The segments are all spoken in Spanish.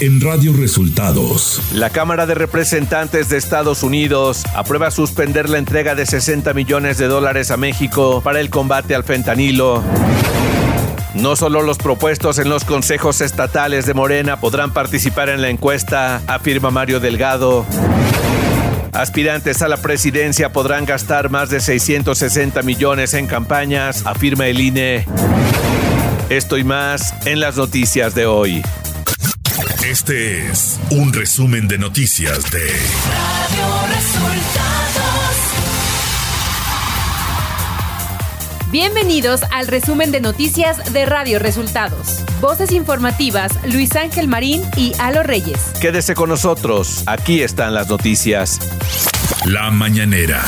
en Radio Resultados. La Cámara de Representantes de Estados Unidos aprueba suspender la entrega de 60 millones de dólares a México para el combate al fentanilo. No solo los propuestos en los consejos estatales de Morena podrán participar en la encuesta, afirma Mario Delgado. Aspirantes a la presidencia podrán gastar más de 660 millones en campañas, afirma el INE. Esto y más en las noticias de hoy. Este es un resumen de noticias de Radio Resultados. Bienvenidos al resumen de noticias de Radio Resultados. Voces informativas Luis Ángel Marín y Alo Reyes. Quédese con nosotros, aquí están las noticias. La mañanera.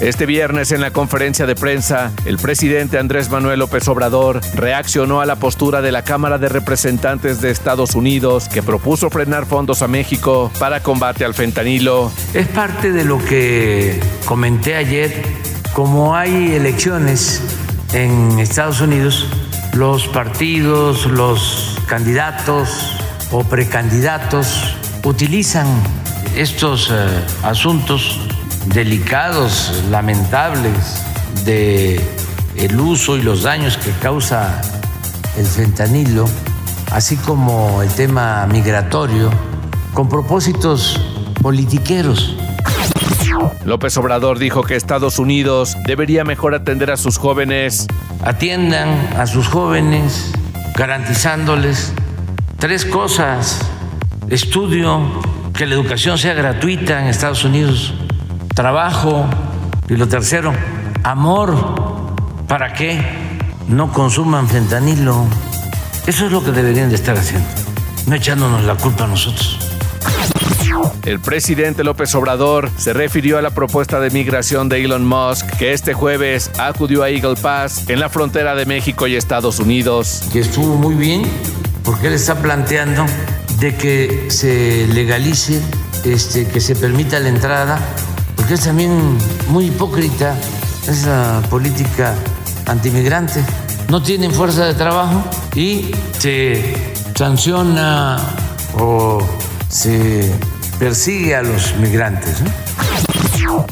Este viernes en la conferencia de prensa, el presidente Andrés Manuel López Obrador reaccionó a la postura de la Cámara de Representantes de Estados Unidos que propuso frenar fondos a México para combate al fentanilo. Es parte de lo que comenté ayer. Como hay elecciones en Estados Unidos, los partidos, los candidatos o precandidatos utilizan estos eh, asuntos delicados, lamentables de el uso y los daños que causa el fentanilo, así como el tema migratorio, con propósitos politiqueros. López Obrador dijo que Estados Unidos debería mejor atender a sus jóvenes. Atiendan a sus jóvenes garantizándoles tres cosas. Estudio, que la educación sea gratuita en Estados Unidos trabajo y lo tercero, amor para que no consuman fentanilo. Eso es lo que deberían de estar haciendo, no echándonos la culpa a nosotros. El presidente López Obrador se refirió a la propuesta de migración de Elon Musk que este jueves acudió a Eagle Pass en la frontera de México y Estados Unidos. Que estuvo muy bien porque él está planteando de que se legalice, este, que se permita la entrada porque es también muy hipócrita esa política antimigrante. No tienen fuerza de trabajo y se sanciona o se persigue a los migrantes.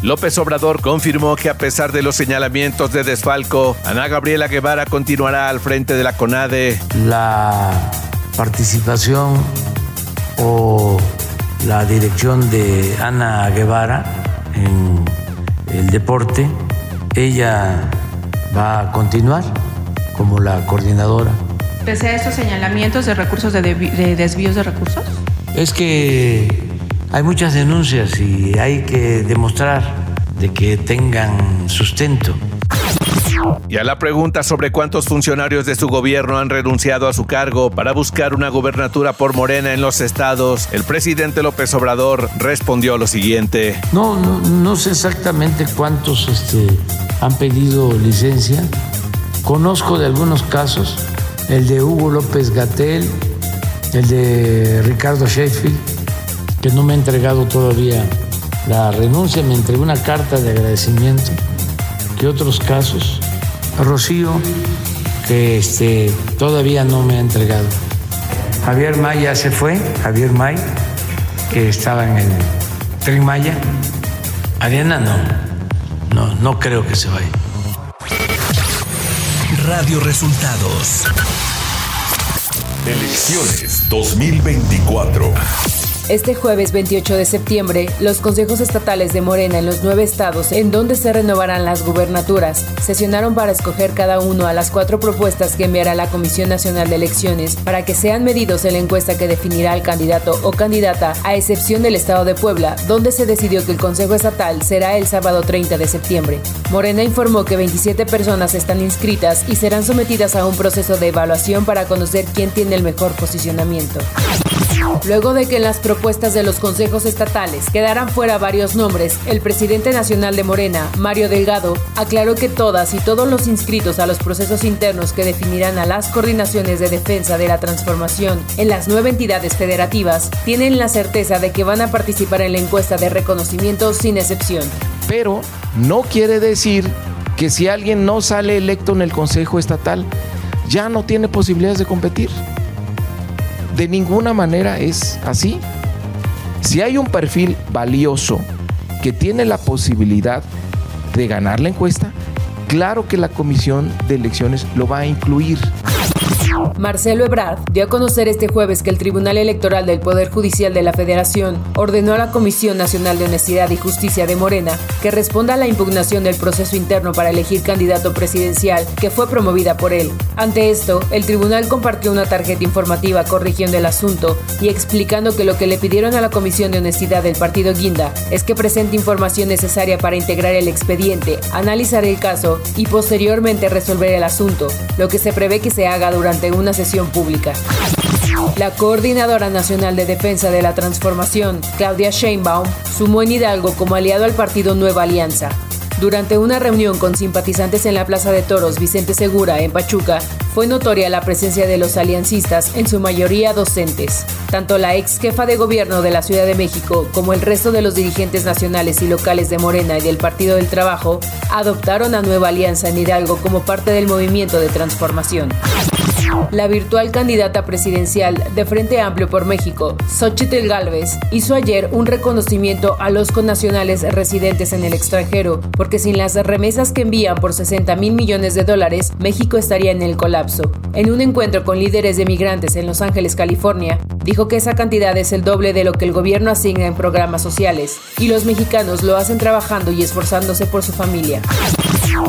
López Obrador confirmó que a pesar de los señalamientos de desfalco, Ana Gabriela Guevara continuará al frente de la CONADE. La participación o la dirección de Ana Guevara en el deporte. Ella va a continuar como la coordinadora. ¿Pese a estos señalamientos de recursos de, de desvíos de recursos? Es que hay muchas denuncias y hay que demostrar de que tengan sustento. Y a la pregunta sobre cuántos funcionarios de su gobierno han renunciado a su cargo para buscar una gubernatura por Morena en los estados, el presidente López Obrador respondió lo siguiente. No, no, sé exactamente cuántos este, han pedido licencia. Conozco de algunos casos, el de Hugo López Gatel, el de Ricardo Sheffield, que no me ha entregado todavía la renuncia, me entregó una carta de agradecimiento, que otros casos Rocío, que este, todavía no me ha entregado. Javier May ya se fue, Javier May, que estaba en el Tren Maya. Ariana no, no, no creo que se vaya. Radio Resultados. Elecciones 2024. Este jueves 28 de septiembre, los consejos estatales de Morena en los nueve estados en donde se renovarán las gubernaturas sesionaron para escoger cada uno a las cuatro propuestas que enviará la Comisión Nacional de Elecciones para que sean medidos en la encuesta que definirá al candidato o candidata, a excepción del estado de Puebla, donde se decidió que el Consejo Estatal será el sábado 30 de septiembre. Morena informó que 27 personas están inscritas y serán sometidas a un proceso de evaluación para conocer quién tiene el mejor posicionamiento. Luego de que en las propuestas de los consejos estatales quedaran fuera varios nombres, el presidente nacional de Morena, Mario Delgado, aclaró que todas y todos los inscritos a los procesos internos que definirán a las coordinaciones de defensa de la transformación en las nueve entidades federativas tienen la certeza de que van a participar en la encuesta de reconocimiento sin excepción. Pero no quiere decir que si alguien no sale electo en el Consejo Estatal, ya no tiene posibilidades de competir de ninguna manera es así. Si hay un perfil valioso que tiene la posibilidad de ganar la encuesta, claro que la comisión de elecciones lo va a incluir. Marcelo Ebrard dio a conocer este jueves que el Tribunal Electoral del Poder Judicial de la Federación ordenó a la Comisión Nacional de Honestidad y Justicia de Morena que responda a la impugnación del proceso interno para elegir candidato presidencial que fue promovida por él. Ante esto, el tribunal compartió una tarjeta informativa corrigiendo el asunto y explicando que lo que le pidieron a la Comisión de Honestidad del partido Guinda es que presente información necesaria para integrar el expediente, analizar el caso y posteriormente resolver el asunto, lo que se prevé que se haga durante una sesión pública. La Coordinadora Nacional de Defensa de la Transformación, Claudia Sheinbaum, sumó en Hidalgo como aliado al partido Nueva Alianza. Durante una reunión con simpatizantes en la Plaza de Toros Vicente Segura, en Pachuca, fue notoria la presencia de los aliancistas, en su mayoría docentes. Tanto la ex jefa de gobierno de la Ciudad de México como el resto de los dirigentes nacionales y locales de Morena y del Partido del Trabajo adoptaron a Nueva Alianza en Hidalgo como parte del movimiento de transformación. La virtual candidata presidencial de Frente Amplio por México, Xochitl Galvez, hizo ayer un reconocimiento a los connacionales residentes en el extranjero, porque sin las remesas que envían por 60 mil millones de dólares, México estaría en el colapso. En un encuentro con líderes de migrantes en Los Ángeles, California, dijo que esa cantidad es el doble de lo que el gobierno asigna en programas sociales, y los mexicanos lo hacen trabajando y esforzándose por su familia.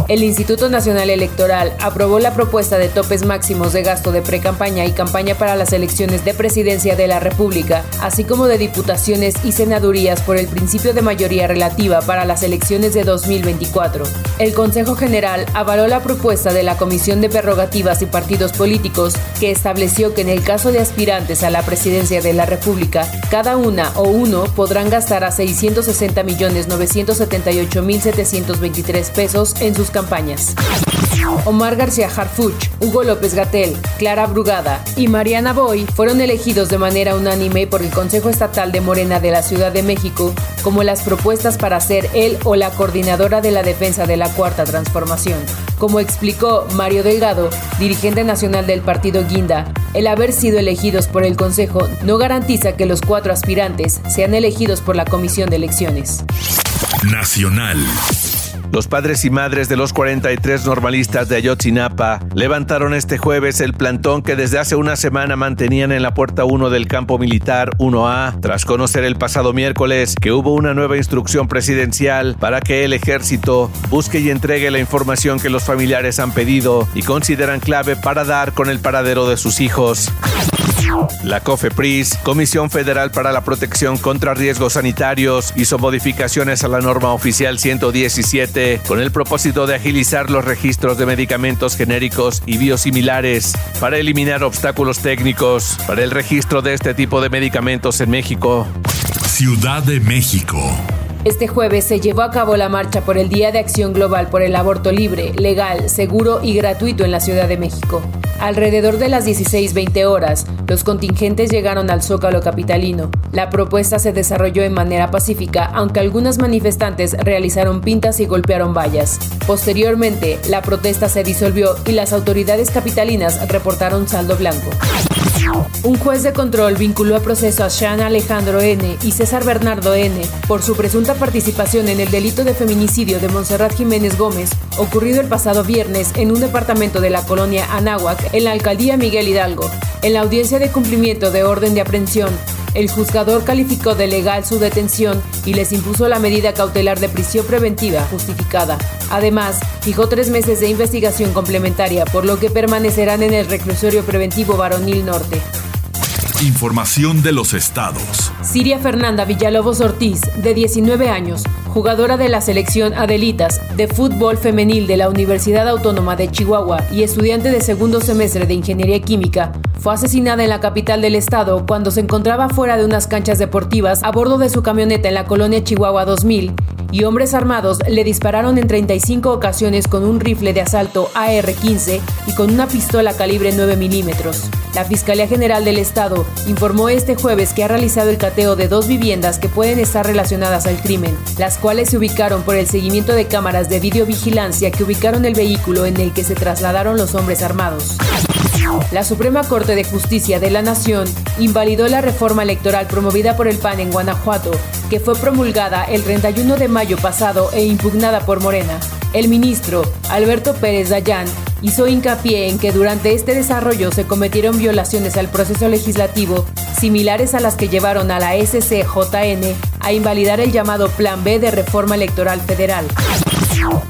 El Instituto Nacional Electoral aprobó la propuesta de topes máximos de gasto de precampaña y campaña para las elecciones de presidencia de la República, así como de diputaciones y senadurías por el principio de mayoría relativa para las elecciones de 2024. El Consejo General avaló la propuesta de la Comisión de Prerrogativas y Partidos Políticos, que estableció que en el caso de aspirantes a la presidencia de la República, cada una o uno podrán gastar a 660.978.723 pesos en sus campañas. Omar García Harfuch, Hugo López Gatel, Clara Brugada y Mariana Boy fueron elegidos de manera unánime por el Consejo Estatal de Morena de la Ciudad de México como las propuestas para ser él o la coordinadora de la defensa de la Cuarta Transformación. Como explicó Mario Delgado, dirigente nacional del partido Guinda, el haber sido elegidos por el Consejo no garantiza que los cuatro aspirantes sean elegidos por la Comisión de Elecciones. Nacional. Los padres y madres de los 43 normalistas de Ayotzinapa levantaron este jueves el plantón que desde hace una semana mantenían en la puerta 1 del campo militar 1A, tras conocer el pasado miércoles que hubo una nueva instrucción presidencial para que el ejército busque y entregue la información que los familiares han pedido y consideran clave para dar con el paradero de sus hijos. La COFEPRIS, Comisión Federal para la Protección contra Riesgos Sanitarios, hizo modificaciones a la norma oficial 117 con el propósito de agilizar los registros de medicamentos genéricos y biosimilares para eliminar obstáculos técnicos para el registro de este tipo de medicamentos en México. Ciudad de México. Este jueves se llevó a cabo la marcha por el Día de Acción Global por el Aborto Libre, Legal, Seguro y Gratuito en la Ciudad de México. Alrededor de las 16:20 horas, los contingentes llegaron al Zócalo capitalino. La propuesta se desarrolló en manera pacífica, aunque algunas manifestantes realizaron pintas y golpearon vallas. Posteriormente, la protesta se disolvió y las autoridades capitalinas reportaron saldo blanco. Un juez de control vinculó a proceso a Sean Alejandro N. y César Bernardo N. por su presunta participación en el delito de feminicidio de Monserrat Jiménez Gómez, ocurrido el pasado viernes en un departamento de la colonia Anáhuac, en la alcaldía Miguel Hidalgo. En la audiencia de cumplimiento de orden de aprehensión, el juzgador calificó de legal su detención y les impuso la medida cautelar de prisión preventiva justificada. Además, fijó tres meses de investigación complementaria, por lo que permanecerán en el reclusorio preventivo Varonil Norte. Información de los estados. Siria Fernanda Villalobos Ortiz, de 19 años, jugadora de la selección Adelitas de fútbol femenil de la Universidad Autónoma de Chihuahua y estudiante de segundo semestre de Ingeniería Química, fue asesinada en la capital del estado cuando se encontraba fuera de unas canchas deportivas a bordo de su camioneta en la colonia Chihuahua 2000 y hombres armados le dispararon en 35 ocasiones con un rifle de asalto AR-15 y con una pistola calibre 9 milímetros. La Fiscalía General del Estado informó este jueves que ha realizado el cateo de dos viviendas que pueden estar relacionadas al crimen, las cuales se ubicaron por el seguimiento de cámaras de videovigilancia que ubicaron el vehículo en el que se trasladaron los hombres armados. La Suprema Corte de Justicia de la Nación invalidó la reforma electoral promovida por el PAN en Guanajuato, que fue promulgada el 31 de mayo pasado e impugnada por Morena. El ministro, Alberto Pérez Dayán, hizo hincapié en que durante este desarrollo se cometieron violaciones al proceso legislativo similares a las que llevaron a la SCJN a invalidar el llamado Plan B de Reforma Electoral Federal.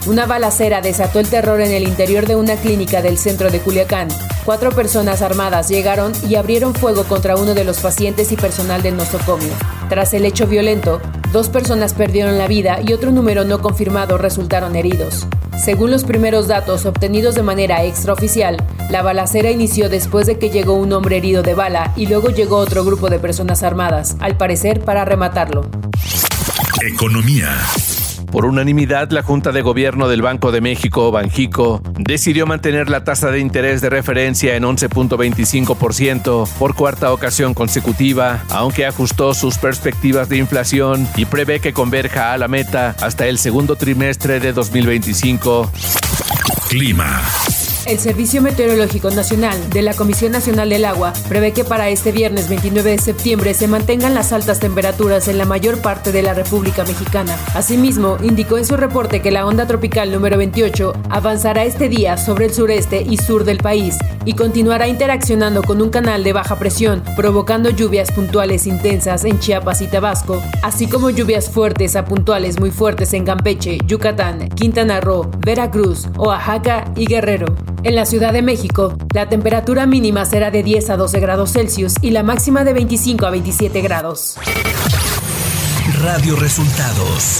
Una balacera desató el terror en el interior de una clínica del centro de Culiacán. Cuatro personas armadas llegaron y abrieron fuego contra uno de los pacientes y personal del nosocomio. Tras el hecho violento, dos personas perdieron la vida y otro número no confirmado resultaron heridos. Según los primeros datos obtenidos de manera extraoficial, la balacera inició después de que llegó un hombre herido de bala y luego llegó otro grupo de personas armadas, al parecer para rematarlo. Economía. Por unanimidad, la Junta de Gobierno del Banco de México, Banjico, decidió mantener la tasa de interés de referencia en 11.25% por cuarta ocasión consecutiva, aunque ajustó sus perspectivas de inflación y prevé que converja a la meta hasta el segundo trimestre de 2025. Clima. El Servicio Meteorológico Nacional de la Comisión Nacional del Agua prevé que para este viernes 29 de septiembre se mantengan las altas temperaturas en la mayor parte de la República Mexicana. Asimismo, indicó en su reporte que la onda tropical número 28 avanzará este día sobre el sureste y sur del país y continuará interaccionando con un canal de baja presión, provocando lluvias puntuales intensas en Chiapas y Tabasco, así como lluvias fuertes a puntuales muy fuertes en Campeche, Yucatán, Quintana Roo, Veracruz, Oaxaca y Guerrero. En la Ciudad de México, la temperatura mínima será de 10 a 12 grados Celsius y la máxima de 25 a 27 grados. Radio Resultados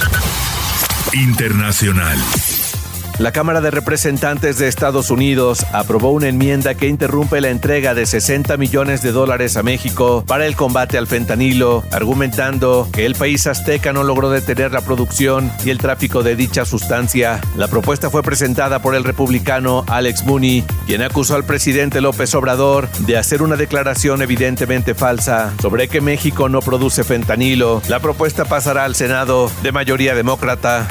Internacional. La Cámara de Representantes de Estados Unidos aprobó una enmienda que interrumpe la entrega de 60 millones de dólares a México para el combate al fentanilo, argumentando que el país azteca no logró detener la producción y el tráfico de dicha sustancia. La propuesta fue presentada por el republicano Alex Mooney, quien acusó al presidente López Obrador de hacer una declaración evidentemente falsa sobre que México no produce fentanilo. La propuesta pasará al Senado de mayoría demócrata.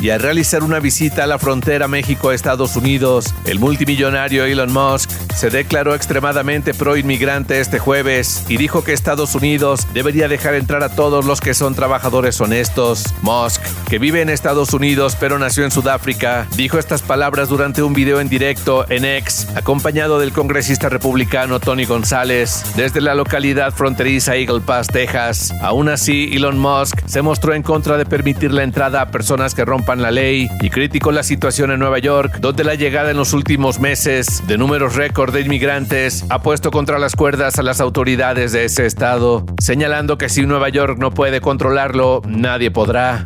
Y al realizar una visita a la frontera México-Estados Unidos, el multimillonario Elon Musk se declaró extremadamente pro-inmigrante este jueves y dijo que Estados Unidos debería dejar entrar a todos los que son trabajadores honestos. Musk, que vive en Estados Unidos pero nació en Sudáfrica, dijo estas palabras durante un video en directo en X, acompañado del congresista republicano Tony González, desde la localidad fronteriza Eagle Pass, Texas. Aún así, Elon Musk se mostró en contra de permitir la entrada a personas que rompan la ley y criticó la situación en Nueva York, donde la llegada en los últimos meses de números récord de inmigrantes ha puesto contra las cuerdas a las autoridades de ese estado, señalando que si Nueva York no puede controlarlo, nadie podrá.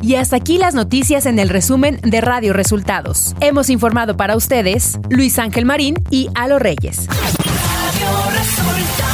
Y hasta aquí las noticias en el resumen de Radio Resultados. Hemos informado para ustedes Luis Ángel Marín y Alo Reyes. Radio Resultados.